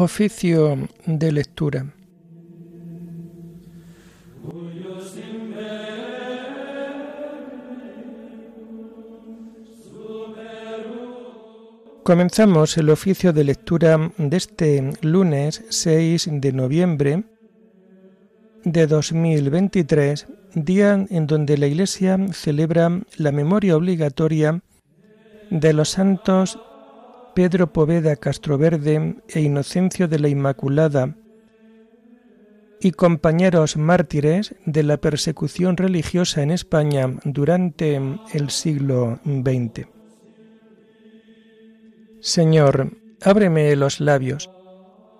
Oficio de lectura. Comenzamos el oficio de lectura de este lunes 6 de noviembre de 2023, día en donde la Iglesia celebra la memoria obligatoria de los santos Pedro Poveda Castroverde e Inocencio de la Inmaculada y compañeros mártires de la persecución religiosa en España durante el siglo XX. Señor, ábreme los labios,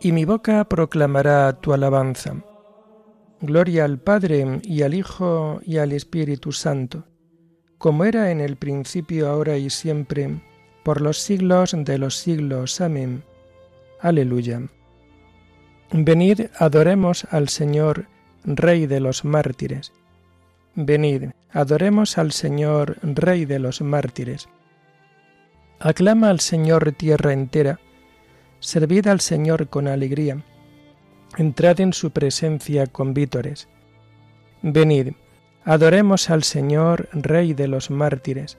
y mi boca proclamará tu alabanza. Gloria al Padre y al Hijo y al Espíritu Santo, como era en el principio, ahora y siempre, por los siglos de los siglos. Amén. Aleluya. Venid, adoremos al Señor, Rey de los mártires. Venid, adoremos al Señor, Rey de los mártires. Aclama al Señor tierra entera, servid al Señor con alegría, entrad en su presencia con vítores. Venid, adoremos al Señor, Rey de los mártires.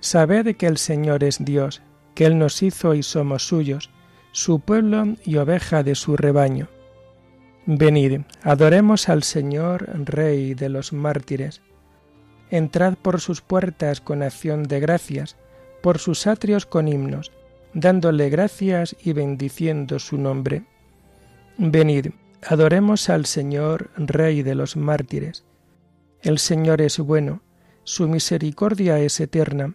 Sabed que el Señor es Dios, que Él nos hizo y somos suyos, su pueblo y oveja de su rebaño. Venid, adoremos al Señor, Rey de los mártires. Entrad por sus puertas con acción de gracias, por sus atrios con himnos, dándole gracias y bendiciendo su nombre. Venid, adoremos al Señor, Rey de los mártires. El Señor es bueno, su misericordia es eterna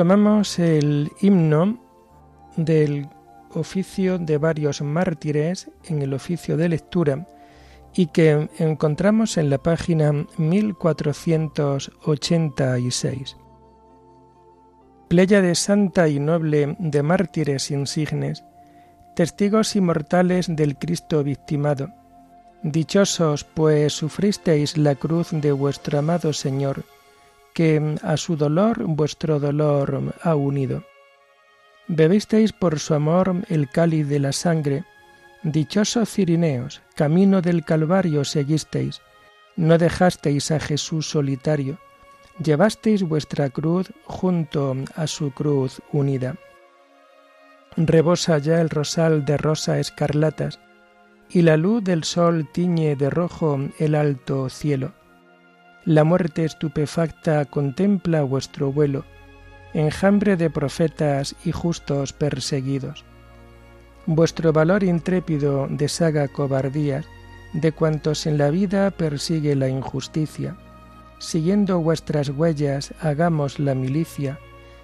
Tomamos el himno del oficio de varios mártires en el oficio de lectura y que encontramos en la página 1486. Pleya de santa y noble de mártires insignes, testigos inmortales del Cristo victimado, dichosos pues sufristeis la cruz de vuestro amado Señor, que a su dolor vuestro dolor ha unido. Bebisteis por su amor el cáliz de la sangre, dichosos Cirineos, camino del Calvario seguisteis, no dejasteis a Jesús solitario, llevasteis vuestra cruz junto a su cruz unida. Rebosa ya el rosal de rosa escarlatas, y la luz del sol tiñe de rojo el alto cielo. La muerte estupefacta contempla vuestro vuelo, enjambre de profetas y justos perseguidos. Vuestro valor intrépido deshaga cobardías de cuantos en la vida persigue la injusticia. Siguiendo vuestras huellas, hagamos la milicia,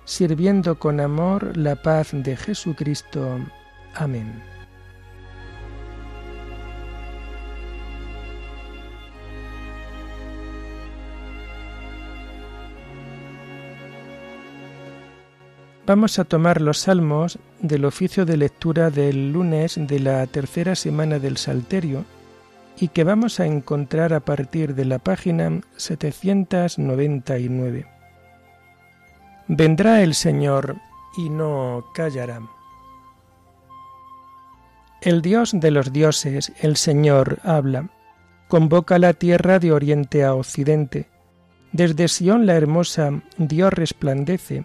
sirviendo con amor la paz de Jesucristo. Amén. Vamos a tomar los salmos del oficio de lectura del lunes de la tercera semana del Salterio y que vamos a encontrar a partir de la página 799. Vendrá el Señor y no callará. El Dios de los dioses, el Señor, habla, convoca la tierra de oriente a occidente. Desde Sión la hermosa, Dios resplandece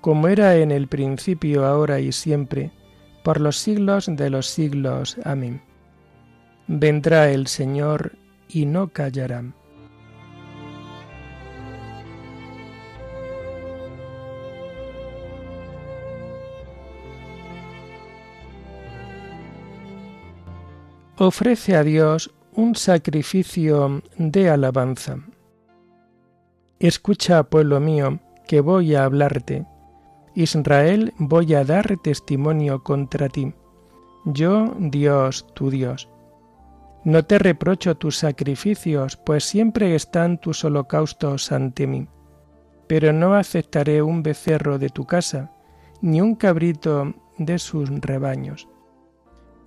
como era en el principio, ahora y siempre, por los siglos de los siglos. Amén. Vendrá el Señor y no callará. Ofrece a Dios un sacrificio de alabanza. Escucha, pueblo mío, que voy a hablarte. Israel, voy a dar testimonio contra ti. Yo, Dios, tu Dios. No te reprocho tus sacrificios, pues siempre están tus holocaustos ante mí. Pero no aceptaré un becerro de tu casa, ni un cabrito de sus rebaños.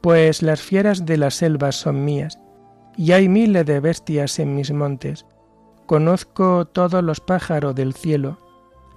Pues las fieras de las selvas son mías, y hay miles de bestias en mis montes, Conozco todos los pájaros del cielo,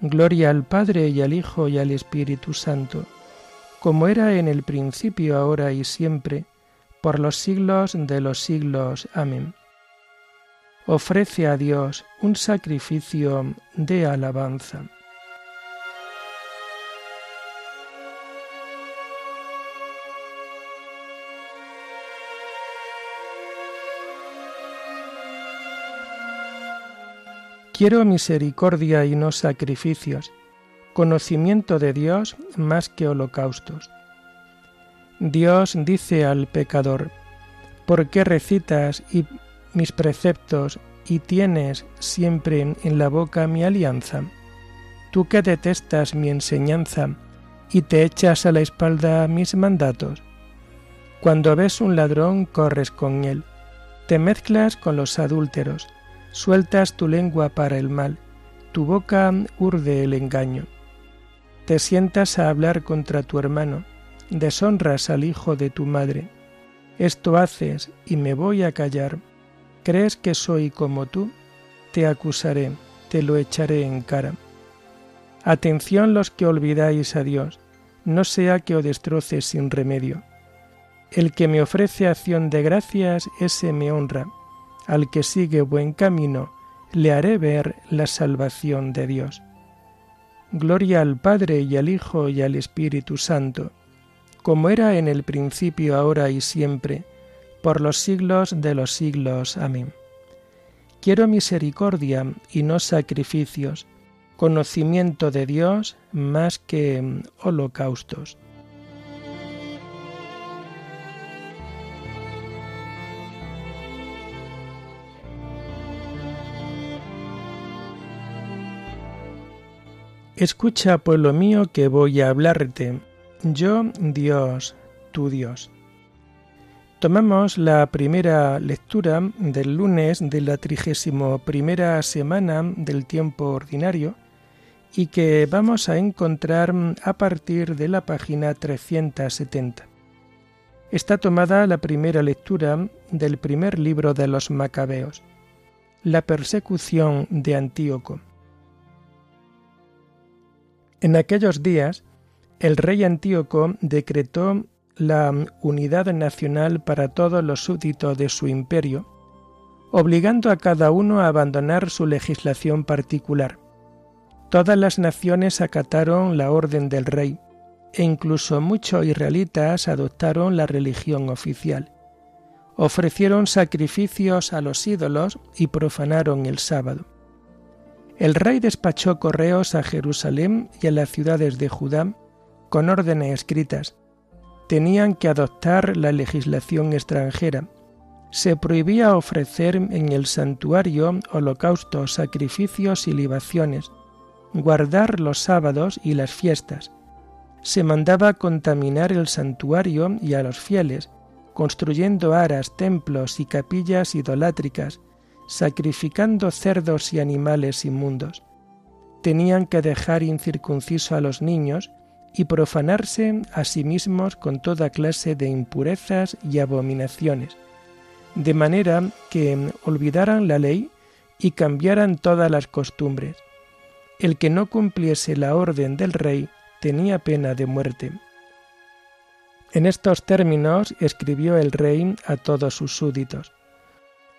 Gloria al Padre y al Hijo y al Espíritu Santo, como era en el principio, ahora y siempre, por los siglos de los siglos. Amén. Ofrece a Dios un sacrificio de alabanza. Quiero misericordia y no sacrificios, conocimiento de Dios más que holocaustos. Dios dice al pecador, ¿por qué recitas mis preceptos y tienes siempre en la boca mi alianza? Tú que detestas mi enseñanza y te echas a la espalda mis mandatos. Cuando ves un ladrón corres con él, te mezclas con los adúlteros, Sueltas tu lengua para el mal, tu boca urde el engaño. Te sientas a hablar contra tu hermano, deshonras al hijo de tu madre. Esto haces y me voy a callar. ¿Crees que soy como tú? Te acusaré, te lo echaré en cara. Atención los que olvidáis a Dios, no sea que os destroce sin remedio. El que me ofrece acción de gracias, ese me honra al que sigue buen camino, le haré ver la salvación de Dios. Gloria al Padre y al Hijo y al Espíritu Santo, como era en el principio, ahora y siempre, por los siglos de los siglos. Amén. Quiero misericordia y no sacrificios, conocimiento de Dios más que holocaustos. Escucha, pueblo mío, que voy a hablarte. Yo, Dios, tu Dios. Tomamos la primera lectura del lunes de la trigésimo primera semana del tiempo ordinario y que vamos a encontrar a partir de la página 370. Está tomada la primera lectura del primer libro de los Macabeos, la persecución de Antíoco. En aquellos días, el rey Antíoco decretó la unidad nacional para todos los súbditos de su imperio, obligando a cada uno a abandonar su legislación particular. Todas las naciones acataron la orden del rey, e incluso muchos israelitas adoptaron la religión oficial. Ofrecieron sacrificios a los ídolos y profanaron el sábado. El rey despachó correos a Jerusalén y a las ciudades de Judá con órdenes escritas. Tenían que adoptar la legislación extranjera. Se prohibía ofrecer en el santuario holocaustos, sacrificios y libaciones, guardar los sábados y las fiestas. Se mandaba contaminar el santuario y a los fieles, construyendo aras, templos y capillas idolátricas, sacrificando cerdos y animales inmundos. Tenían que dejar incircunciso a los niños y profanarse a sí mismos con toda clase de impurezas y abominaciones, de manera que olvidaran la ley y cambiaran todas las costumbres. El que no cumpliese la orden del rey tenía pena de muerte. En estos términos escribió el rey a todos sus súbditos.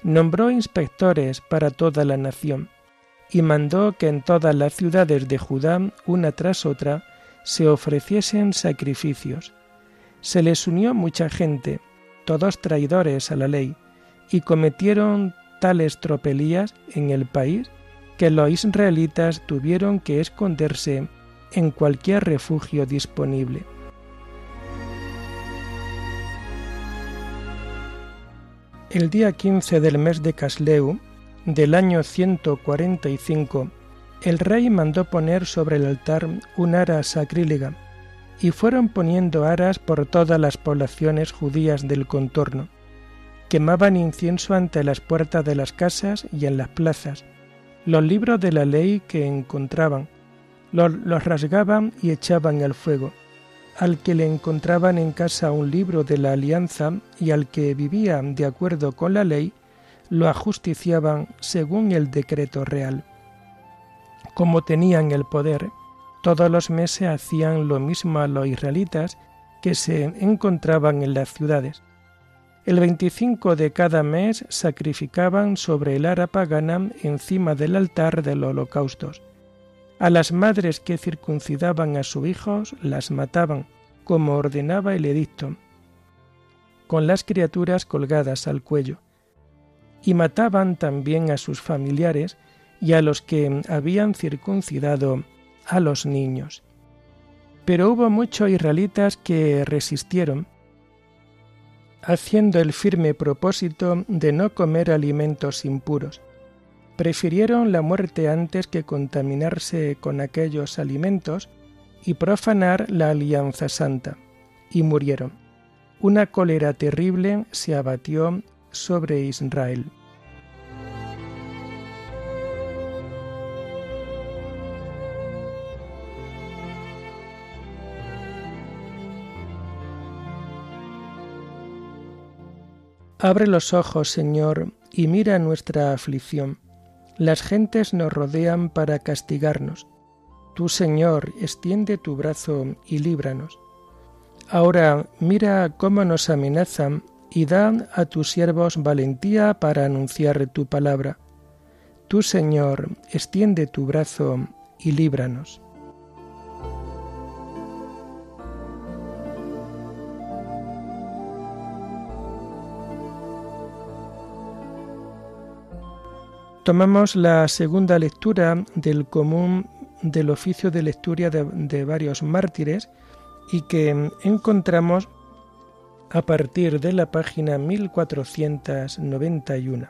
Nombró inspectores para toda la nación y mandó que en todas las ciudades de Judá, una tras otra, se ofreciesen sacrificios. Se les unió mucha gente, todos traidores a la ley, y cometieron tales tropelías en el país que los israelitas tuvieron que esconderse en cualquier refugio disponible. El día 15 del mes de Casleu, del año 145, el rey mandó poner sobre el altar un ara sacrílega, y fueron poniendo aras por todas las poblaciones judías del contorno. Quemaban incienso ante las puertas de las casas y en las plazas, los libros de la ley que encontraban, los, rasgaban y echaban al fuego. Al que le encontraban en casa un libro de la alianza y al que vivía de acuerdo con la ley, lo ajusticiaban según el decreto real. Como tenían el poder, todos los meses hacían lo mismo a los israelitas que se encontraban en las ciudades. El 25 de cada mes sacrificaban sobre el ara pagana encima del altar de los holocaustos. A las madres que circuncidaban a sus hijos las mataban, como ordenaba el edicto, con las criaturas colgadas al cuello. Y mataban también a sus familiares y a los que habían circuncidado a los niños. Pero hubo muchos israelitas que resistieron haciendo el firme propósito de no comer alimentos impuros. Prefirieron la muerte antes que contaminarse con aquellos alimentos y profanar la alianza santa, y murieron. Una cólera terrible se abatió sobre Israel. Abre los ojos, Señor, y mira nuestra aflicción. Las gentes nos rodean para castigarnos. Tú, Señor, extiende tu brazo y líbranos. Ahora mira cómo nos amenazan y da a tus siervos valentía para anunciar tu palabra. Tú, Señor, extiende tu brazo y líbranos. Tomamos la segunda lectura del común del oficio de lectura de, varios mártires y que encontramos a partir de la página 1491.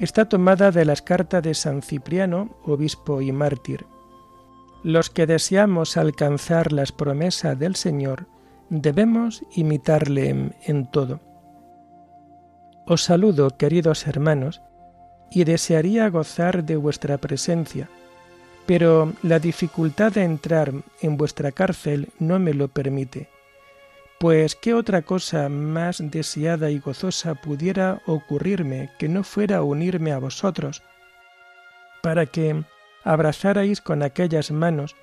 Está tomada de las cartas de San Cipriano, obispo y mártir. Los que deseamos alcanzar las promesas del Señor debemos imitarle en todo. Os saludo, queridos hermanos, y desearía gozar de vuestra presencia, pero la dificultad de entrar en vuestra cárcel no me lo permite. Pues qué otra cosa más deseada y gozosa pudiera ocurrirme que no fuera unirme a vosotros, para que abrazarais con aquellas manos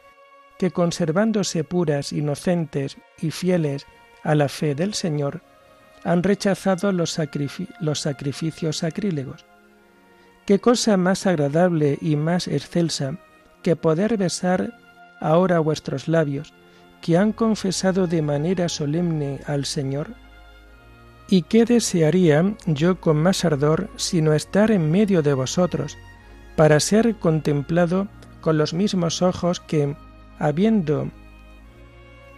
que conservándose puras, inocentes y fieles a la fe del Señor, han rechazado los, los sacrificios sacrílegos Qué cosa más agradable y más excelsa que poder besar ahora vuestros labios, que han confesado de manera solemne al Señor. ¿Y qué desearía yo con más ardor sino estar en medio de vosotros, para ser contemplado con los mismos ojos que, habiendo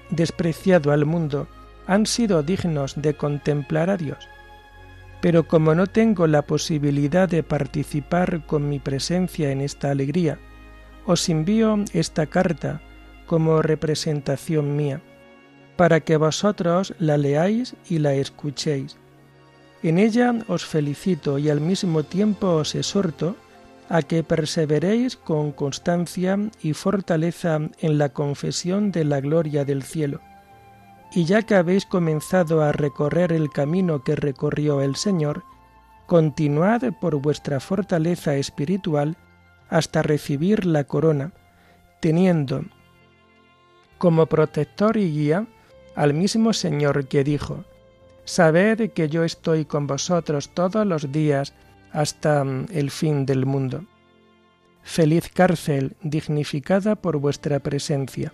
despreciado al mundo, han sido dignos de contemplar a Dios? Pero como no tengo la posibilidad de participar con mi presencia en esta alegría, os envío esta carta como representación mía, para que vosotros la leáis y la escuchéis. En ella os felicito y al mismo tiempo os exhorto a que perseveréis con constancia y fortaleza en la confesión de la gloria del cielo. Y ya que habéis comenzado a recorrer el camino que recorrió el Señor, continuad por vuestra fortaleza espiritual hasta recibir la corona, teniendo como protector y guía al mismo Señor que dijo, Sabed que yo estoy con vosotros todos los días hasta mm, el fin del mundo. Feliz cárcel dignificada por vuestra presencia.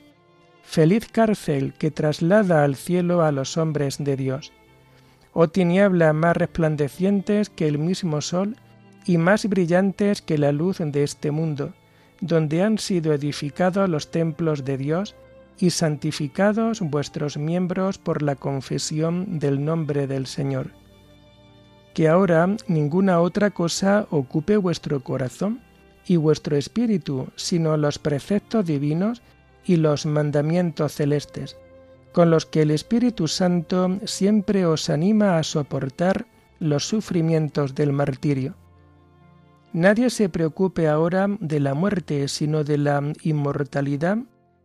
Feliz cárcel que traslada al cielo a los hombres de Dios. Oh tinieblas más resplandecientes que el mismo sol y más brillantes que la luz de este mundo, donde han sido edificados los templos de Dios y santificados vuestros miembros por la confesión del nombre del Señor. Que ahora ninguna otra cosa ocupe vuestro corazón y vuestro espíritu, sino los preceptos divinos y los mandamientos celestes, con los que el Espíritu Santo siempre os anima a soportar los sufrimientos del martirio. Nadie se preocupe ahora de la muerte, sino de la inmortalidad,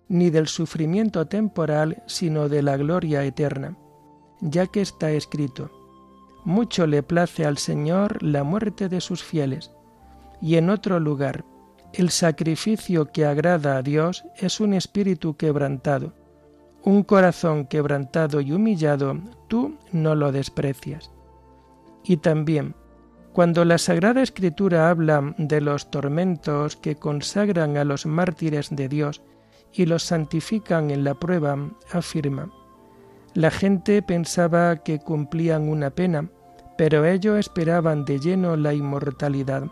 ni del sufrimiento temporal, sino de la gloria eterna, ya que está escrito, mucho le place al Señor la muerte de sus fieles. Y en otro lugar, el sacrificio que agrada a Dios es un espíritu quebrantado. Un corazón quebrantado y humillado, tú no lo desprecias. Y también, cuando la Sagrada Escritura habla de los tormentos que consagran a los mártires de Dios y los santifican en la prueba, afirma, la gente pensaba que cumplían una pena, pero ellos esperaban de lleno la inmortalidad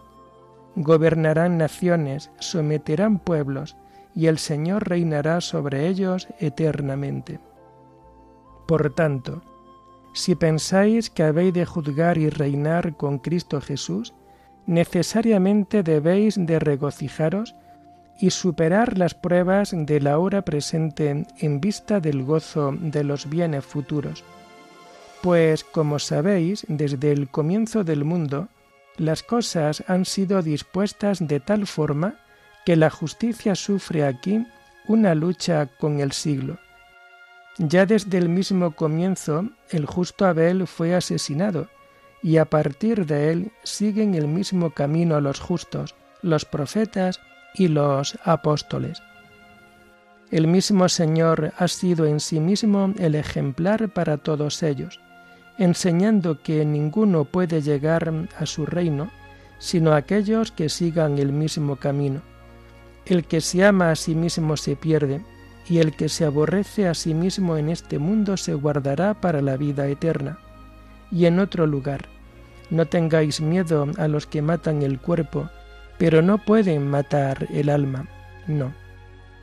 Gobernarán naciones, someterán pueblos, y el Señor reinará sobre ellos eternamente. Por tanto, si pensáis que habéis de juzgar y reinar con Cristo Jesús, necesariamente debéis de regocijaros y superar las pruebas de la hora presente en vista del gozo de los bienes futuros. Pues, como sabéis, desde el comienzo del mundo, las cosas han sido dispuestas de tal forma que la justicia sufre aquí una lucha con el siglo. Ya desde el mismo comienzo el justo Abel fue asesinado, y a partir de él siguen el mismo camino los justos, los profetas y los apóstoles. El mismo Señor ha sido en sí mismo el ejemplar para todos ellos enseñando que ninguno puede llegar a su reino sino aquellos que sigan el mismo camino. El que se ama a sí mismo se pierde, y el que se aborrece a sí mismo en este mundo se guardará para la vida eterna. Y en otro lugar, no tengáis miedo a los que matan el cuerpo, pero no pueden matar el alma. No.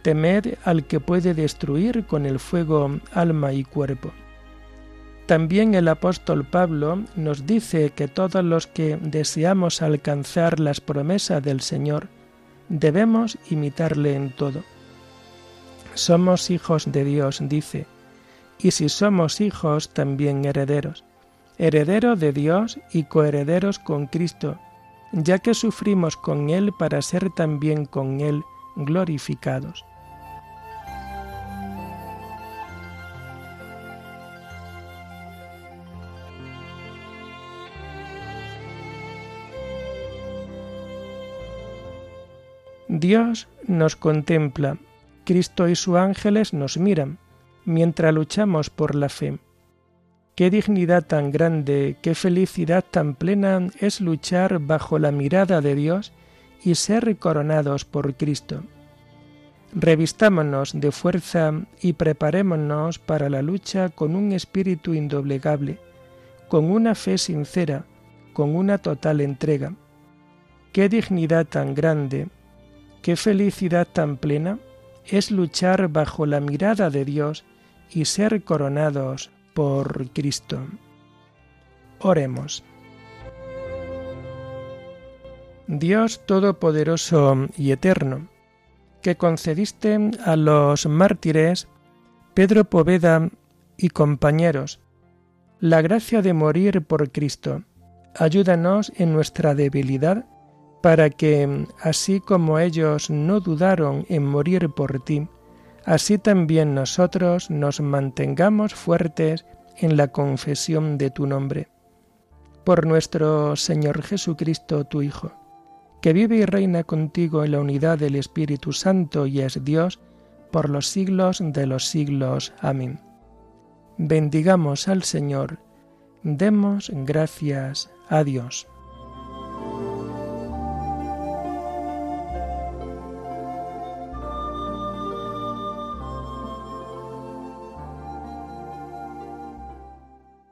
Temed al que puede destruir con el fuego alma y cuerpo. También el apóstol Pablo nos dice que todos los que deseamos alcanzar las promesas del Señor debemos imitarle en todo. Somos hijos de Dios, dice, y si somos hijos, también herederos, herederos de Dios y coherederos con Cristo, ya que sufrimos con Él para ser también con Él glorificados. Dios nos contempla, Cristo y sus ángeles nos miran, mientras luchamos por la fe. Qué dignidad tan grande, qué felicidad tan plena es luchar bajo la mirada de Dios y ser coronados por Cristo. Revistámonos de fuerza y preparémonos para la lucha con un espíritu indoblegable, con una fe sincera, con una total entrega. Qué dignidad tan grande, Qué felicidad tan plena es luchar bajo la mirada de Dios y ser coronados por Cristo. Oremos. Dios Todopoderoso y Eterno, que concediste a los mártires Pedro Poveda y compañeros la gracia de morir por Cristo. Ayúdanos en nuestra debilidad, para que, así como ellos no dudaron en morir por ti, así también nosotros nos mantengamos fuertes en la confesión de tu nombre. Por nuestro Señor Jesucristo, tu Hijo, que vive y reina contigo en la unidad del Espíritu Santo y es Dios, por los siglos de los siglos. Amén. Bendigamos al Señor, demos gracias a Dios.